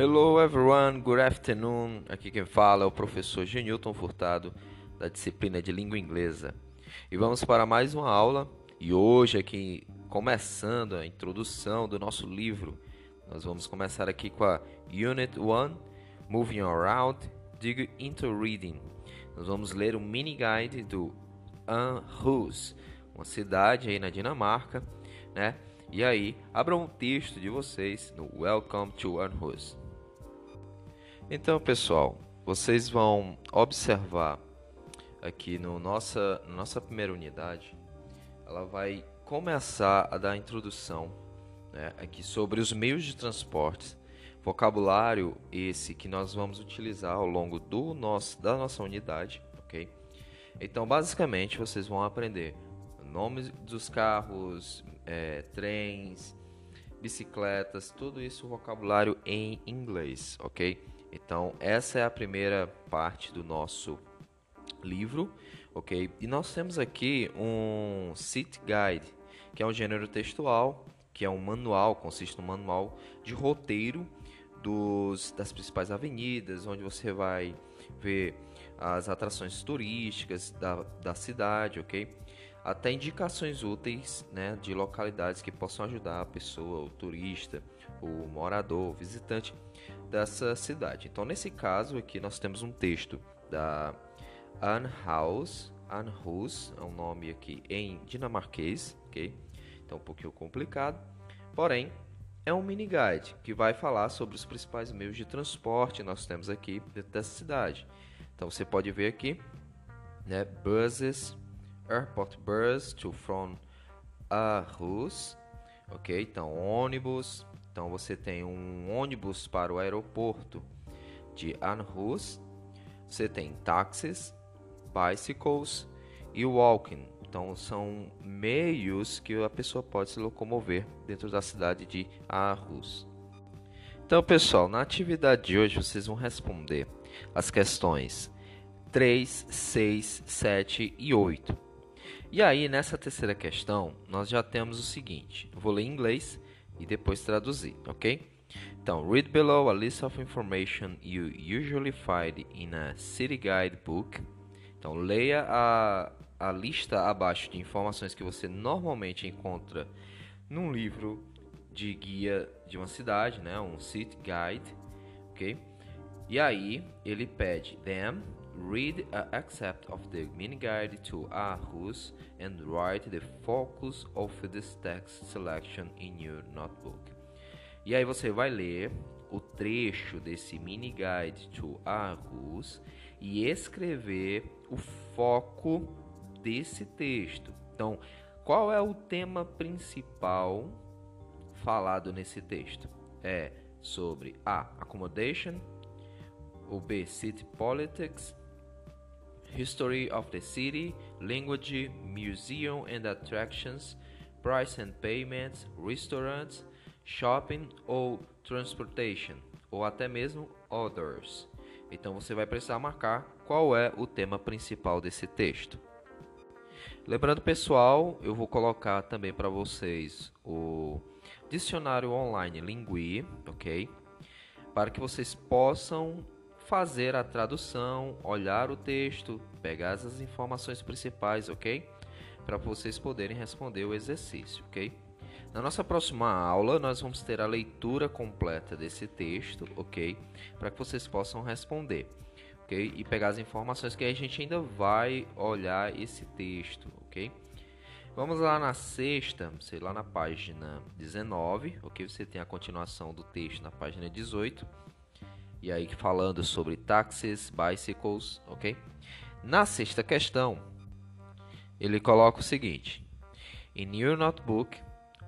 Hello everyone, good afternoon. Aqui quem fala é o professor Genilton Furtado, da disciplina de língua inglesa. E vamos para mais uma aula. E hoje, aqui começando a introdução do nosso livro, nós vamos começar aqui com a Unit 1, Moving Around, Dig into Reading. Nós vamos ler o mini guide do Aarhus, uma cidade aí na Dinamarca, né? E aí, abram um texto de vocês no Welcome to Aarhus. Então, pessoal, vocês vão observar aqui no nossa, nossa primeira unidade, ela vai começar a dar introdução né, aqui sobre os meios de transporte, vocabulário esse que nós vamos utilizar ao longo do nosso, da nossa unidade, ok? Então, basicamente, vocês vão aprender nomes dos carros, é, trens, bicicletas, tudo isso vocabulário em inglês, ok? Então essa é a primeira parte do nosso livro, ok? E nós temos aqui um City Guide, que é um gênero textual, que é um manual, consiste no manual de roteiro dos, das principais avenidas, onde você vai ver as atrações turísticas da, da cidade, ok? até indicações úteis né, de localidades que possam ajudar a pessoa, o turista, o morador, o visitante dessa cidade. Então, nesse caso aqui, nós temos um texto da Anhaus, Anhus é um nome aqui em dinamarquês, ok? Então, um pouquinho complicado, porém, é um mini guide que vai falar sobre os principais meios de transporte nós temos aqui dentro dessa cidade. Então, você pode ver aqui, né, buses, airport bus to from Aarhus, ok? Então ônibus, então você tem um ônibus para o aeroporto de Aarhus, você tem táxis, bicycles e walking. Então são meios que a pessoa pode se locomover dentro da cidade de Aarhus. Então, pessoal, na atividade de hoje vocês vão responder as questões 3, 6, 7 e 8. E aí, nessa terceira questão, nós já temos o seguinte: vou ler em inglês e depois traduzir, ok? Então, read below a list of information you usually find in a city guide book. Então, leia a, a lista abaixo de informações que você normalmente encontra num livro de guia de uma cidade, né? Um city guide, ok? E aí, ele pede them Read a excerpt of the mini guide to Aarhus and write the focus of this text selection in your notebook. E aí você vai ler o trecho desse mini guide to Aarhus e escrever o foco desse texto. Então, qual é o tema principal falado nesse texto? É sobre A. Accommodation, o B. City Politics, history of the city, language, museum and attractions, price and payments, restaurants, shopping ou transportation, ou até mesmo others. Então você vai precisar marcar qual é o tema principal desse texto. Lembrando, pessoal, eu vou colocar também para vocês o dicionário online Lingui, ok? Para que vocês possam fazer a tradução, olhar o texto, pegar as informações principais, ok? Para vocês poderem responder o exercício, ok? Na nossa próxima aula, nós vamos ter a leitura completa desse texto, ok? Para que vocês possam responder, ok? E pegar as informações que a gente ainda vai olhar esse texto, ok? Vamos lá na sexta, sei lá na página 19, ok? Você tem a continuação do texto na página 18 e aí falando sobre taxis, bicycles, ok? Na sexta questão, ele coloca o seguinte: In your notebook,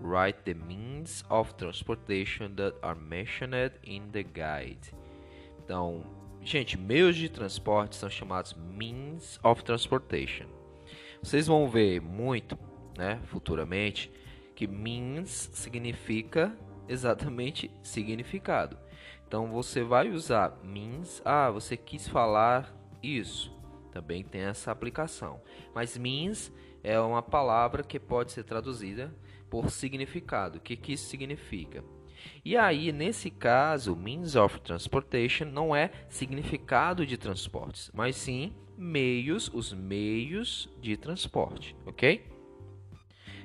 write the means of transportation that are mentioned in the guide. Então, gente, meios de transporte são chamados means of transportation. Vocês vão ver muito, né, futuramente, que means significa exatamente significado. Então você vai usar means. Ah, você quis falar isso. Também tem essa aplicação. Mas means é uma palavra que pode ser traduzida por significado. O que, que isso significa? E aí, nesse caso, means of transportation não é significado de transportes, mas sim meios, os meios de transporte, ok?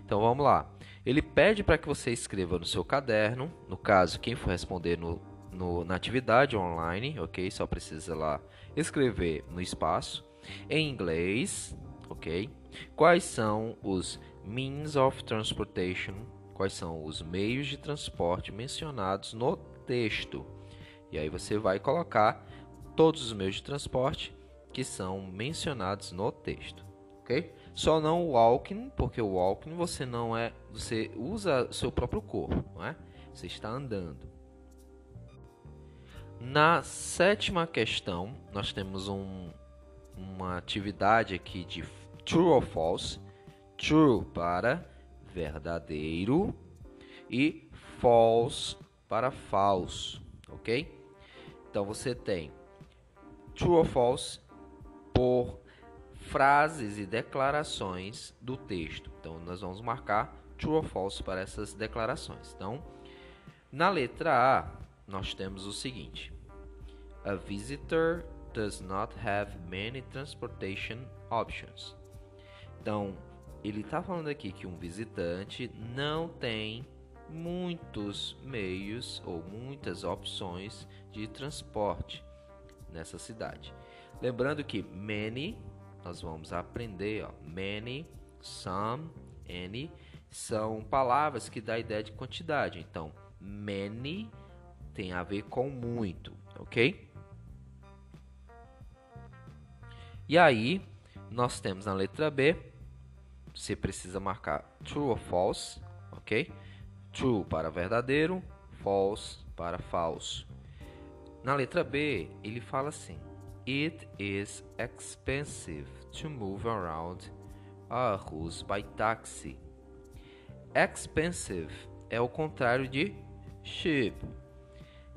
Então vamos lá. Ele pede para que você escreva no seu caderno, no caso, quem for responder no, no, na atividade online, ok? Só precisa lá escrever no espaço, em inglês, ok? Quais são os means of transportation quais são os meios de transporte mencionados no texto. E aí você vai colocar todos os meios de transporte que são mencionados no texto, ok? Só não o walking, porque o walking você não é, você usa seu próprio corpo, não é? Você está andando. Na sétima questão, nós temos um, uma atividade aqui de true or false. True para verdadeiro e false para falso, ok? Então você tem true ou false por frases e declarações do texto. Então nós vamos marcar true ou false para essas declarações. Então, na letra A, nós temos o seguinte: A visitor does not have many transportation options. Então, ele está falando aqui que um visitante não tem muitos meios ou muitas opções de transporte nessa cidade. Lembrando que many, nós vamos aprender, ó, many, some, any, são palavras que dá a ideia de quantidade. Então, many tem a ver com muito, ok? E aí, nós temos na letra B você precisa marcar true ou false, ok? True para verdadeiro, false para falso. Na letra B, ele fala assim: It is expensive to move around Aarhus by taxi. Expensive é o contrário de cheap,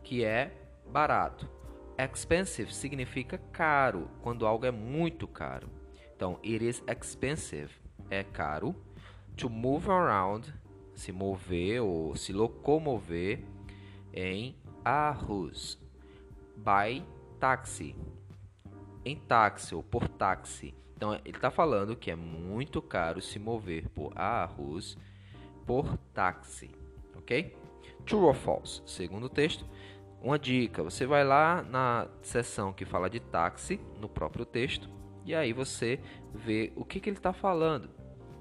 que é barato. Expensive significa caro, quando algo é muito caro. Então, it is expensive é caro. To move around, se mover ou se locomover em Aarhus. By taxi. Em táxi ou por táxi. Então ele está falando que é muito caro se mover por Aarhus por táxi, ok? True or false? Segundo texto, uma dica: você vai lá na seção que fala de táxi no próprio texto e aí você vê o que, que ele está falando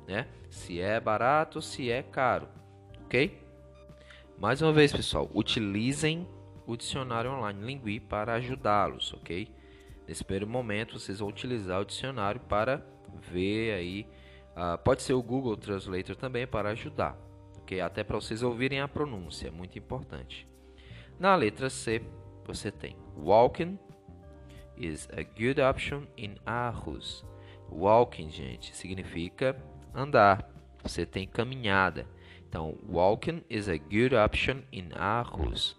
né? Se é barato, se é caro, ok? Mais uma vez, pessoal, utilizem o dicionário online Lingui para ajudá-los, ok? Nesse primeiro momento, vocês vão utilizar o dicionário para ver aí, uh, pode ser o Google Translator também para ajudar, ok? Até para vocês ouvirem a pronúncia, muito importante. Na letra C, você tem walking is a good option in Aarhus. Walking, gente, significa andar, você tem caminhada. Então, walking is a good option in Aarhus.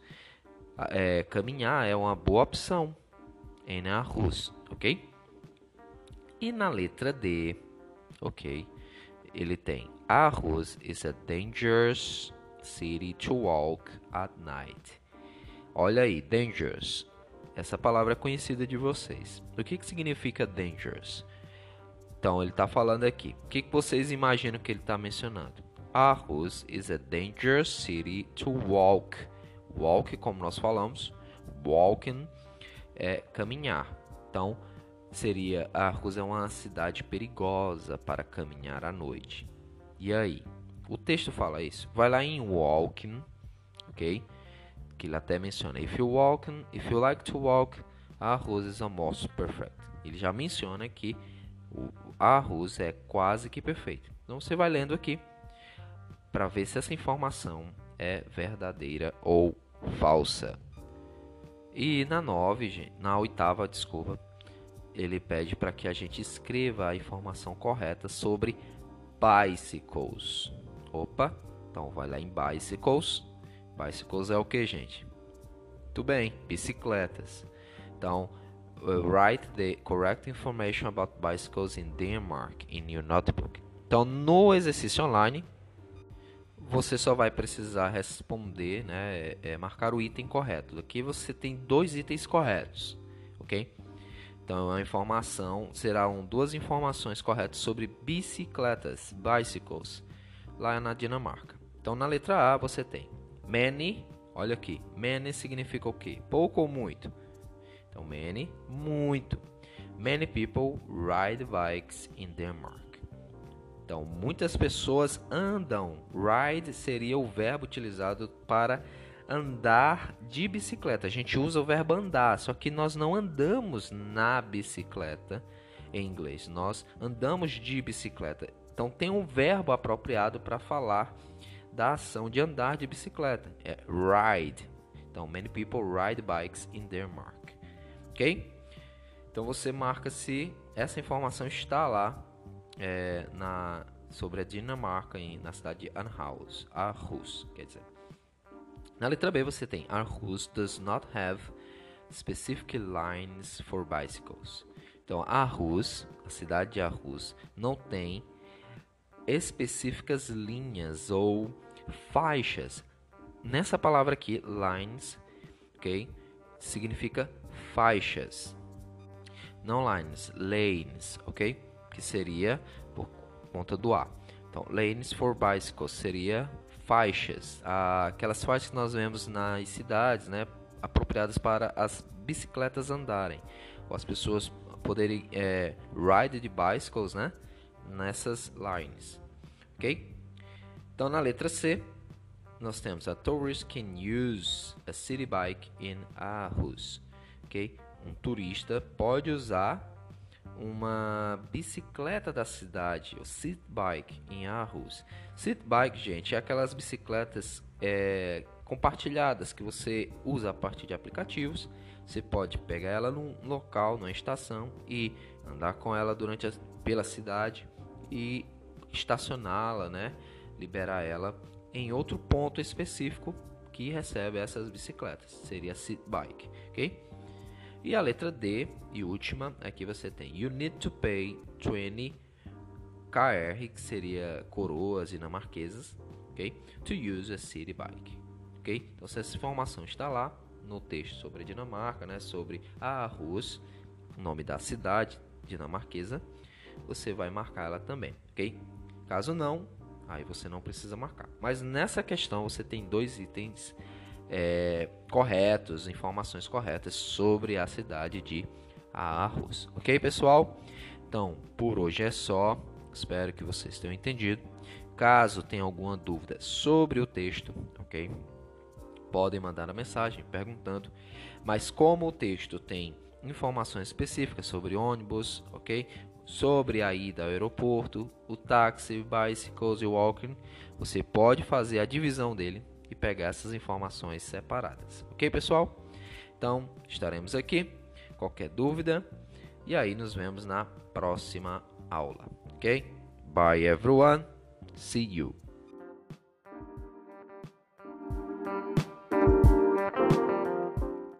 É, caminhar é uma boa opção em Aarhus, ok? E na letra D, ok, ele tem Aarhus is a dangerous city to walk at night. Olha aí, dangerous. Essa palavra é conhecida de vocês. O que, que significa dangerous? Então ele está falando aqui. O que, que vocês imaginam que ele está mencionando? Aarhus is a dangerous city to walk. Walk, como nós falamos, walking é caminhar. Então seria Aarhus é uma cidade perigosa para caminhar à noite. E aí? O texto fala isso. Vai lá em walking, ok? Que ele até menciona. If you walking, if you like to walk, Aarhus is a most perfect. Ele já menciona que o arroz é quase que perfeito. Então você vai lendo aqui para ver se essa informação é verdadeira ou falsa. E na nove, na oitava, desculpa, ele pede para que a gente escreva a informação correta sobre bicycles. Opa, então vai lá em bicycles. Bicycles é o que, gente? Tudo bem, bicicletas. Então, uh, write the correct information about bicycles in Denmark in your notebook. Então, no exercício online, você só vai precisar responder, né, é, é, marcar o item correto. Aqui você tem dois itens corretos, ok? Então a informação serão duas informações corretas sobre bicicletas, bicycles, lá na Dinamarca. Então na letra A você tem many, olha aqui, many significa o quê? Pouco ou muito? Então many, muito. Many people ride bikes in Denmark. Então, muitas pessoas andam. Ride seria o verbo utilizado para andar de bicicleta. A gente usa o verbo andar, só que nós não andamos na bicicleta em inglês. Nós andamos de bicicleta. Então, tem um verbo apropriado para falar da ação de andar de bicicleta. É ride. Então, many people ride bikes in Denmark. Ok? Então, você marca se essa informação está lá é, na, sobre a Dinamarca em, na cidade de Aarhus, Aarhus, quer dizer. Na letra B você tem Aarhus does not have specific lines for bicycles. Então Aarhus, a cidade de Aarhus, não tem específicas linhas ou faixas. Nessa palavra aqui, lines, ok? Significa faixas. Não lines, lanes, ok? que seria por conta do A. Então, lanes for bicycles seria faixas, aquelas faixas que nós vemos nas cidades, né, apropriadas para as bicicletas andarem, ou as pessoas poderem é, ride de bicycles, né, nessas lines, ok? Então, na letra C, nós temos a tourist can use a city bike in Aarhus, ok? Um turista pode usar uma bicicleta da cidade, o City Bike em Aarhus. City Bike, gente, é aquelas bicicletas é, compartilhadas que você usa a partir de aplicativos. Você pode pegar ela num local, numa estação e andar com ela durante a, pela cidade e estacioná-la, né? Liberar ela em outro ponto específico que recebe essas bicicletas. Seria City Bike, ok? E a letra D e última, aqui você tem You need to pay 20 KR, que seria coroas dinamarquesas, ok? To use a city bike, ok? Então, essa informação está lá no texto sobre a Dinamarca, né? Sobre a o nome da cidade dinamarquesa, você vai marcar ela também, ok? Caso não, aí você não precisa marcar. Mas nessa questão você tem dois itens é, corretos, informações corretas sobre a cidade de Aarhus. Ok, pessoal? Então, por hoje é só. Espero que vocês tenham entendido. Caso tenha alguma dúvida sobre o texto, ok? Podem mandar a mensagem perguntando. Mas como o texto tem informações específicas sobre ônibus, ok? Sobre a ida ao aeroporto, o táxi, bicycles e walking, você pode fazer a divisão dele e pegar essas informações separadas. Ok, pessoal? Então, estaremos aqui. Qualquer dúvida, e aí nos vemos na próxima aula. Ok? Bye everyone. See you.